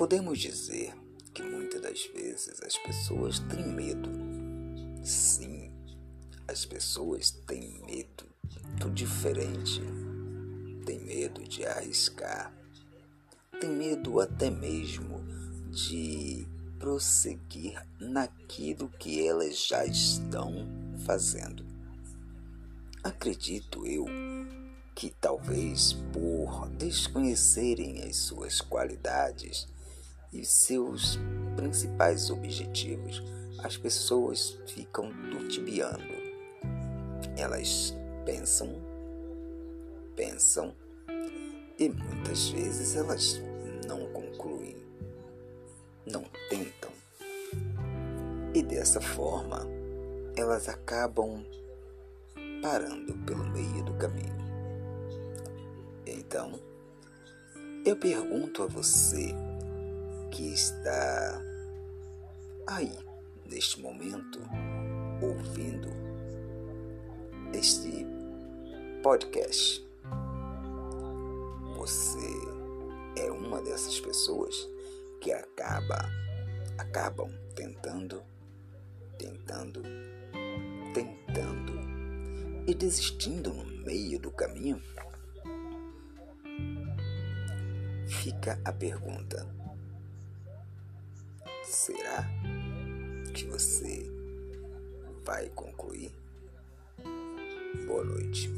Podemos dizer que muitas das vezes as pessoas têm medo. Sim, as pessoas têm medo do diferente, têm medo de arriscar, têm medo até mesmo de prosseguir naquilo que elas já estão fazendo. Acredito eu que talvez por desconhecerem as suas qualidades e seus principais objetivos, as pessoas ficam tutibiando. Elas pensam, pensam e muitas vezes elas não concluem, não tentam. E dessa forma, elas acabam parando pelo meio do caminho. Então, eu pergunto a você que está aí neste momento ouvindo este podcast. Você é uma dessas pessoas que acaba acabam tentando, tentando, tentando e desistindo no meio do caminho? Fica a pergunta: será que você vai concluir? Boa noite.